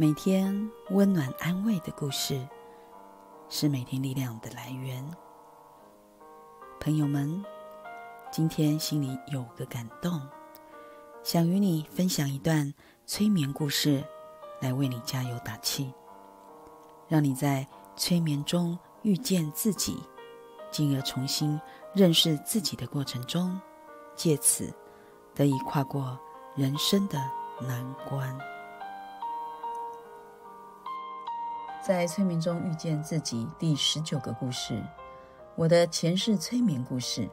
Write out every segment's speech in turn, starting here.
每天温暖安慰的故事，是每天力量的来源。朋友们，今天心里有个感动，想与你分享一段催眠故事，来为你加油打气，让你在催眠中遇见自己，进而重新认识自己的过程中，借此得以跨过人生的难关。在催眠中遇见自己第十九个故事，我的前世催眠故事。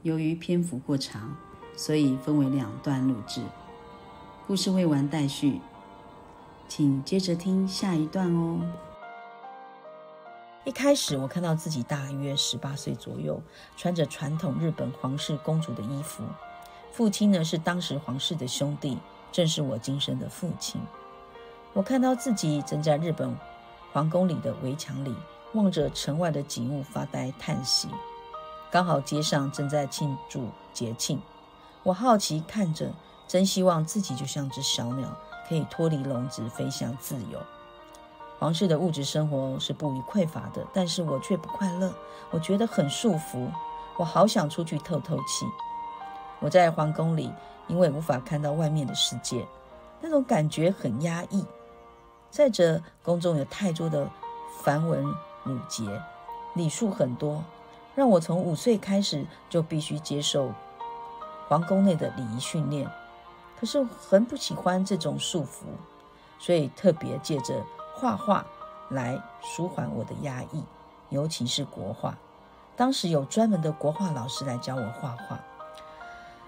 由于篇幅过长，所以分为两段录制。故事未完待续，请接着听下一段哦。一开始，我看到自己大约十八岁左右，穿着传统日本皇室公主的衣服。父亲呢是当时皇室的兄弟，正是我今生的父亲。我看到自己正在日本。皇宫里的围墙里，望着城外的景物发呆叹息。刚好街上正在庆祝节庆，我好奇看着，真希望自己就像只小鸟，可以脱离笼子飞向自由。皇室的物质生活是不予匮乏的，但是我却不快乐，我觉得很束缚。我好想出去透透气。我在皇宫里，因为无法看到外面的世界，那种感觉很压抑。再者，宫中有太多的繁文缛节，礼数很多，让我从五岁开始就必须接受皇宫内的礼仪训练。可是很不喜欢这种束缚，所以特别借着画画来舒缓我的压抑，尤其是国画。当时有专门的国画老师来教我画画，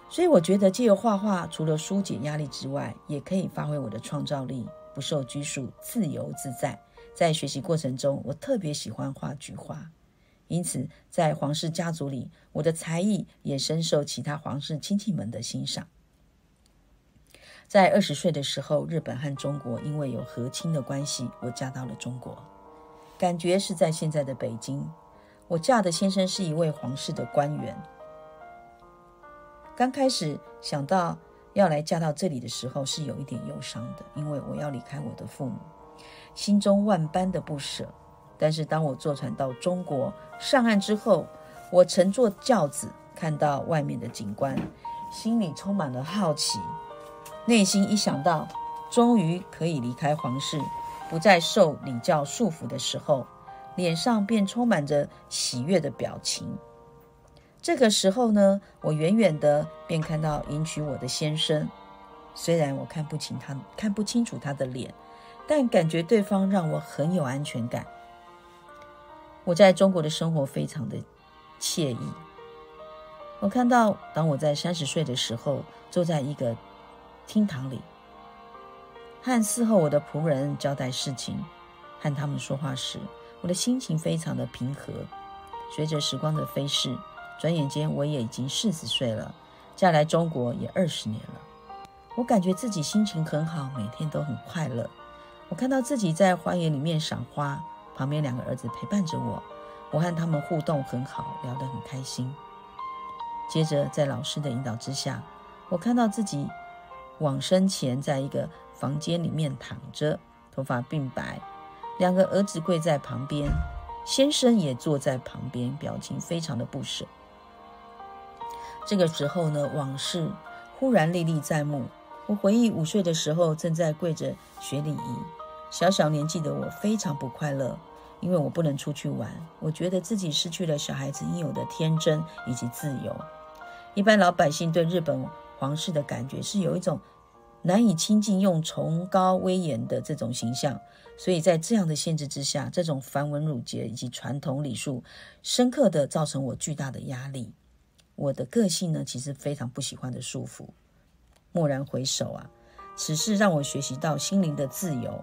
所以我觉得借由画画，除了疏解压力之外，也可以发挥我的创造力。不受拘束，自由自在。在学习过程中，我特别喜欢画菊花，因此在皇室家族里，我的才艺也深受其他皇室亲戚们的欣赏。在二十岁的时候，日本和中国因为有和亲的关系，我嫁到了中国，感觉是在现在的北京。我嫁的先生是一位皇室的官员。刚开始想到。要来嫁到这里的时候是有一点忧伤的，因为我要离开我的父母，心中万般的不舍。但是当我坐船到中国上岸之后，我乘坐轿子看到外面的景观，心里充满了好奇。内心一想到终于可以离开皇室，不再受礼教束缚的时候，脸上便充满着喜悦的表情。这个时候呢，我远远的便看到迎娶我的先生。虽然我看不清他，看不清楚他的脸，但感觉对方让我很有安全感。我在中国的生活非常的惬意。我看到，当我在三十岁的时候，坐在一个厅堂里，和伺候我的仆人交代事情，和他们说话时，我的心情非常的平和。随着时光的飞逝。转眼间，我也已经四十岁了，嫁来中国也二十年了。我感觉自己心情很好，每天都很快乐。我看到自己在花园里面赏花，旁边两个儿子陪伴着我，我和他们互动很好，聊得很开心。接着，在老师的引导之下，我看到自己往生前在一个房间里面躺着，头发并白，两个儿子跪在旁边，先生也坐在旁边，表情非常的不舍。这个时候呢，往事忽然历历在目。我回忆五岁的时候，正在跪着学礼仪。小小年纪的我非常不快乐，因为我不能出去玩。我觉得自己失去了小孩子应有的天真以及自由。一般老百姓对日本皇室的感觉是有一种难以亲近、用崇高威严的这种形象。所以在这样的限制之下，这种繁文缛节以及传统礼数，深刻的造成我巨大的压力。我的个性呢，其实非常不喜欢的束缚。蓦然回首啊，此事让我学习到心灵的自由。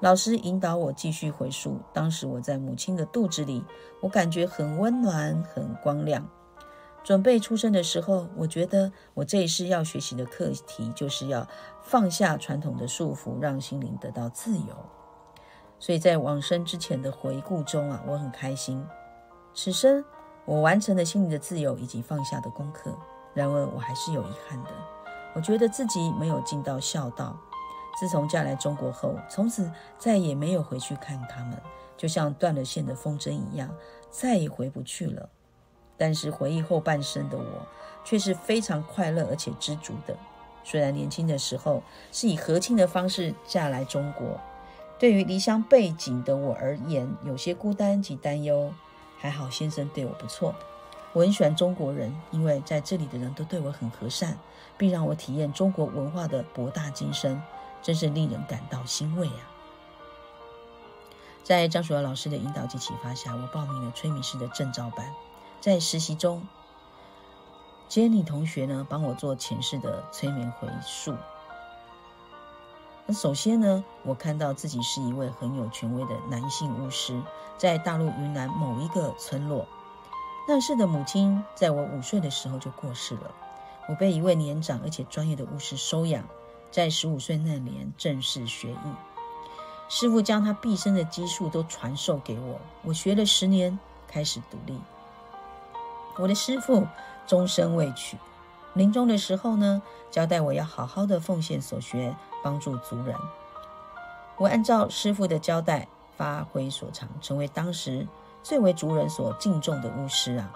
老师引导我继续回溯，当时我在母亲的肚子里，我感觉很温暖，很光亮。准备出生的时候，我觉得我这一世要学习的课题，就是要放下传统的束缚，让心灵得到自由。所以在往生之前的回顾中啊，我很开心。此生。我完成了心灵的自由以及放下的功课，然而我还是有遗憾的。我觉得自己没有尽到孝道，自从嫁来中国后，从此再也没有回去看他们，就像断了线的风筝一样，再也回不去了。但是回忆后半生的我，却是非常快乐而且知足的。虽然年轻的时候是以和亲的方式嫁来中国，对于离乡背景的我而言，有些孤单及担忧。还好先生对我不错，我很喜欢中国人，因为在这里的人都对我很和善，并让我体验中国文化的博大精深，真是令人感到欣慰啊！在张淑瑶老师的引导及启发下，我报名了催眠师的证照班。在实习中，Jenny 同学呢帮我做前世的催眠回溯。那首先呢，我看到自己是一位很有权威的男性巫师，在大陆云南某一个村落。那时的母亲在我五岁的时候就过世了，我被一位年长而且专业的巫师收养，在十五岁那年正式学艺。师傅将他毕生的积蓄都传授给我，我学了十年，开始独立。我的师傅终身未娶，临终的时候呢，交代我要好好的奉献所学，帮助族人。我按照师傅的交代，发挥所长，成为当时最为族人所敬重的巫师啊！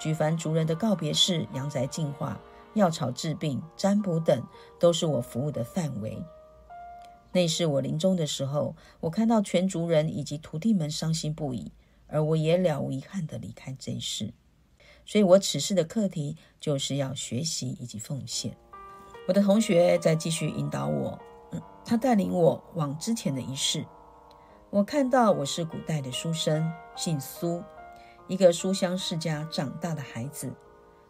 举凡族人的告别式、阳宅净化、药草治病、占卜等，都是我服务的范围。那是我临终的时候，我看到全族人以及徒弟们伤心不已，而我也了无遗憾地离开这一世。所以，我此事的课题就是要学习以及奉献。我的同学在继续引导我，嗯，他带领我往之前的仪式。我看到我是古代的书生，姓苏，一个书香世家长大的孩子。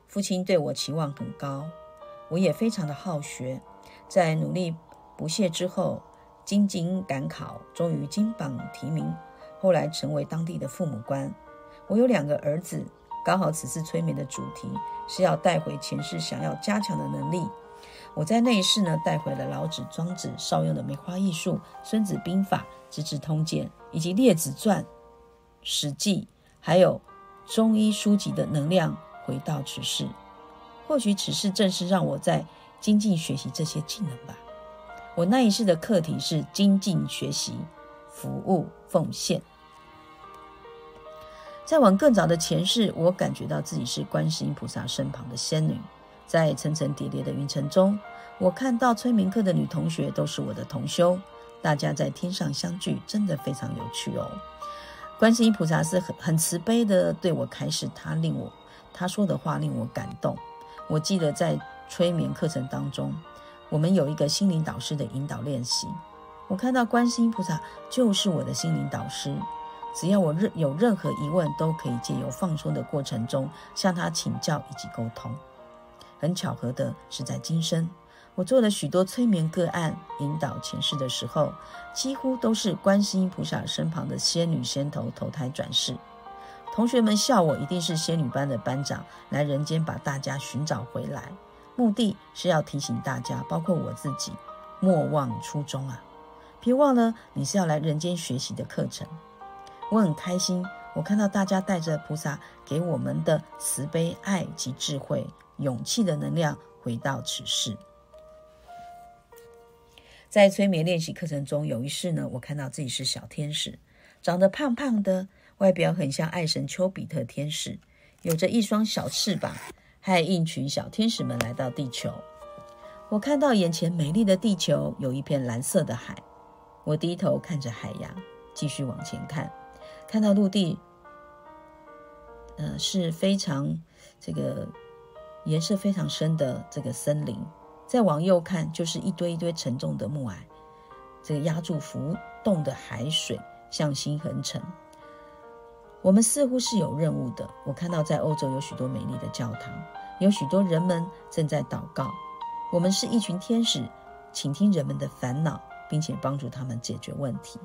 父亲对我期望很高，我也非常的好学。在努力不懈之后，精进赶考，终于金榜题名，后来成为当地的父母官。我有两个儿子。刚好此次催眠的主题是要带回前世想要加强的能力。我在那一世呢，带回了老子、庄子少用的梅花易数、孙子兵法、资治通鉴以及列子传、史记，还有中医书籍的能量回到此世。或许此事正是让我在精进学习这些技能吧。我那一世的课题是精进学习、服务、奉献。再往更早的前世，我感觉到自己是观世音菩萨身旁的仙女。在层层叠叠的云层中，我看到催眠课的女同学都是我的同修，大家在天上相聚，真的非常有趣哦。观世音菩萨是很很慈悲的对我开示，他令我他说的话令我感动。我记得在催眠课程当中，我们有一个心灵导师的引导练习，我看到观世音菩萨就是我的心灵导师。只要我任有任何疑问，都可以借由放松的过程中向他请教以及沟通。很巧合的是，在今生，我做了许多催眠个案引导前世的时候，几乎都是观世音菩萨身旁的仙女仙头投胎转世。同学们笑我一定是仙女班的班长，来人间把大家寻找回来，目的是要提醒大家，包括我自己，莫忘初衷啊！别忘了，你是要来人间学习的课程。我很开心，我看到大家带着菩萨给我们的慈悲、爱及智慧、勇气的能量回到此世。在催眠练习课程中，有一世呢，我看到自己是小天使，长得胖胖的，外表很像爱神丘比特天使，有着一双小翅膀，还一群小天使们来到地球。我看到眼前美丽的地球有一片蓝色的海，我低头看着海洋，继续往前看。看到陆地，呃，是非常这个颜色非常深的这个森林。再往右看，就是一堆一堆沉重的木矮，这个压住浮动的海水，向心横沉。我们似乎是有任务的。我看到在欧洲有许多美丽的教堂，有许多人们正在祷告。我们是一群天使，倾听人们的烦恼，并且帮助他们解决问题。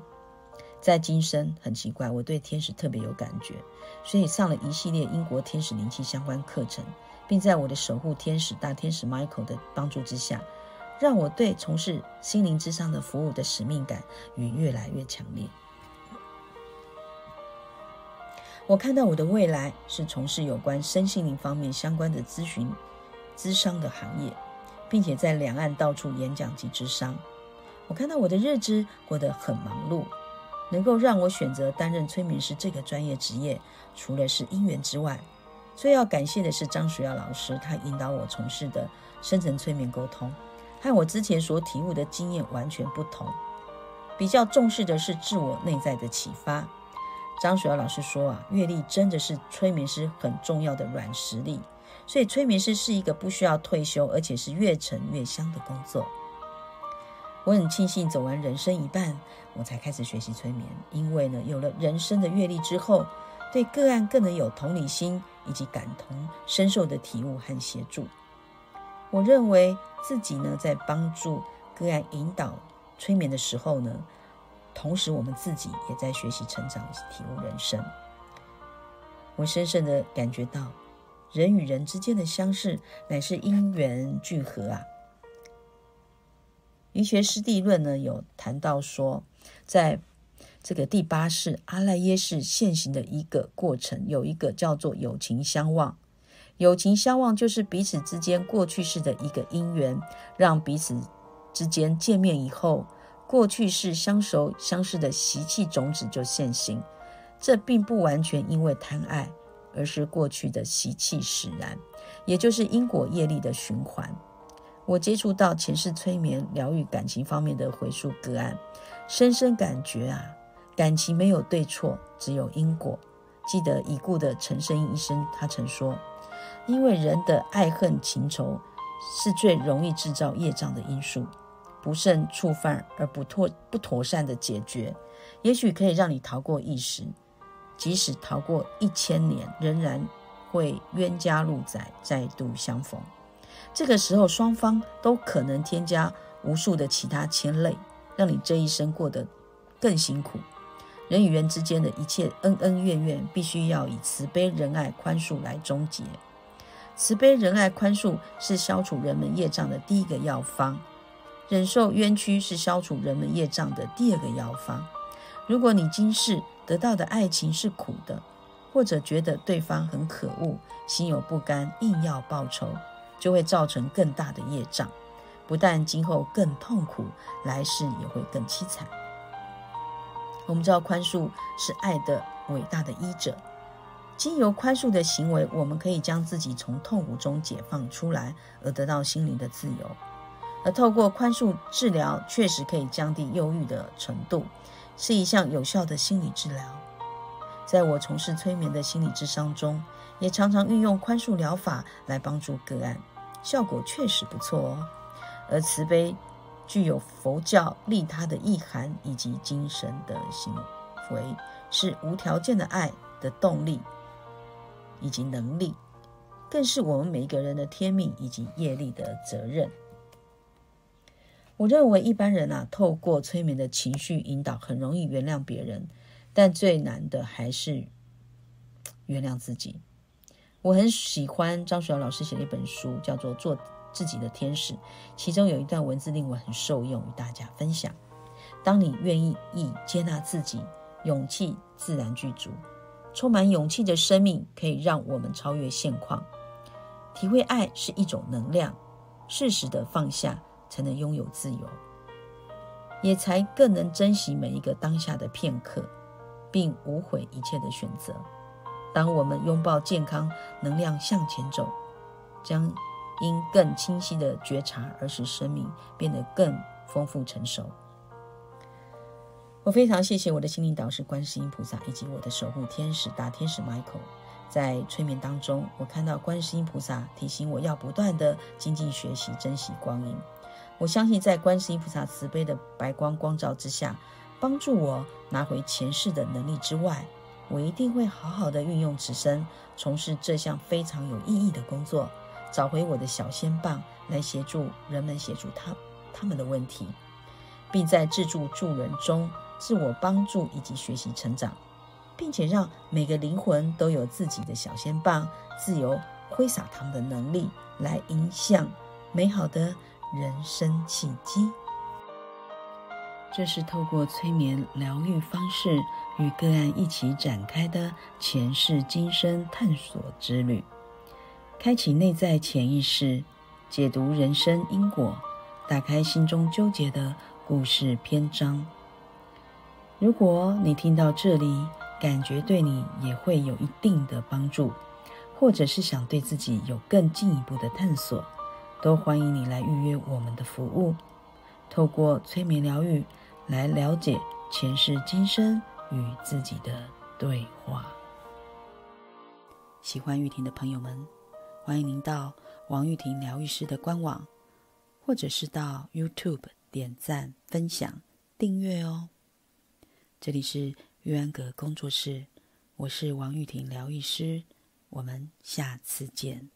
在今生很奇怪，我对天使特别有感觉，所以上了一系列英国天使灵气相关课程，并在我的守护天使大天使 Michael 的帮助之下，让我对从事心灵之上的服务的使命感也越来越强烈。我看到我的未来是从事有关身心灵方面相关的咨询、咨商的行业，并且在两岸到处演讲及咨商。我看到我的日子过得很忙碌，能够让我选择担任催眠师这个专业职业，除了是因缘之外，最要感谢的是张水耀老师，他引导我从事的深层催眠沟通，和我之前所体悟的经验完全不同。比较重视的是自我内在的启发。张水耀老师说啊，阅历真的是催眠师很重要的软实力，所以催眠师是一个不需要退休，而且是越沉越香的工作。我很庆幸走完人生一半，我才开始学习催眠，因为呢，有了人生的阅历之后，对个案更能有同理心以及感同身受的体悟和协助。我认为自己呢，在帮助个案引导。催眠的时候呢，同时我们自己也在学习成长、体悟人生。我深深的感觉到，人与人之间的相识乃是因缘聚合啊。医学师地论呢有谈到说，在这个第八世阿赖耶识现行的一个过程，有一个叫做友情相望。友情相望就是彼此之间过去式的一个因缘，让彼此。之间见面以后，过去式相熟相识的习气种子就现行。这并不完全因为贪爱，而是过去的习气使然，也就是因果业力的循环。我接触到前世催眠疗愈感情方面的回溯个案，深深感觉啊，感情没有对错，只有因果。记得已故的陈胜英医生，他曾说：“因为人的爱恨情仇是最容易制造业障的因素。”不慎触犯而不妥不妥善的解决，也许可以让你逃过一时；即使逃过一千年，仍然会冤家路窄，再度相逢。这个时候，双方都可能添加无数的其他牵累，让你这一生过得更辛苦。人与人之间的一切恩恩怨怨，必须要以慈悲、仁爱、宽恕来终结。慈悲、仁爱、宽恕是消除人们业障的第一个药方。忍受冤屈是消除人们业障的第二个药方。如果你今世得到的爱情是苦的，或者觉得对方很可恶，心有不甘，硬要报仇，就会造成更大的业障，不但今后更痛苦，来世也会更凄惨。我们知道宽恕是爱的伟大的医者，经由宽恕的行为，我们可以将自己从痛苦中解放出来，而得到心灵的自由。而透过宽恕治疗，确实可以降低忧郁的程度，是一项有效的心理治疗。在我从事催眠的心理智商中，也常常运用宽恕疗法来帮助个案，效果确实不错哦。而慈悲具有佛教利他的意涵以及精神的行为，是无条件的爱的动力以及能力，更是我们每一个人的天命以及业力的责任。我认为一般人啊，透过催眠的情绪引导，很容易原谅别人，但最难的还是原谅自己。我很喜欢张水瑶老师写的一本书，叫做《做自己的天使》，其中有一段文字令我很受用，与大家分享：当你愿意意接纳自己，勇气自然具足。充满勇气的生命可以让我们超越现况，体会爱是一种能量，适时的放下。才能拥有自由，也才更能珍惜每一个当下的片刻，并无悔一切的选择。当我们拥抱健康能量向前走，将因更清晰的觉察而使生命变得更丰富成熟。我非常谢谢我的心灵导师观世音菩萨以及我的守护天使大天使 Michael。在催眠当中，我看到观世音菩萨提醒我要不断的精进学习，珍惜光阴。我相信，在观世音菩萨慈悲的白光光照之下，帮助我拿回前世的能力之外，我一定会好好的运用此生，从事这项非常有意义的工作，找回我的小仙棒，来协助人们，协助他他们的问题，并在自助助人中自我帮助以及学习成长，并且让每个灵魂都有自己的小仙棒，自由挥洒他们的能力，来影响美好的。人生契机，这是透过催眠疗愈方式与个案一起展开的前世今生探索之旅，开启内在潜意识，解读人生因果，打开心中纠结的故事篇章。如果你听到这里，感觉对你也会有一定的帮助，或者是想对自己有更进一步的探索，都欢迎你来预约我们的服务，透过催眠疗愈来了解前世今生与自己的对话。喜欢玉婷的朋友们，欢迎您到王玉婷疗愈师的官网，或者是到 YouTube 点赞、分享、订阅哦。这里是玉安阁工作室，我是王玉婷疗愈师，我们下次见。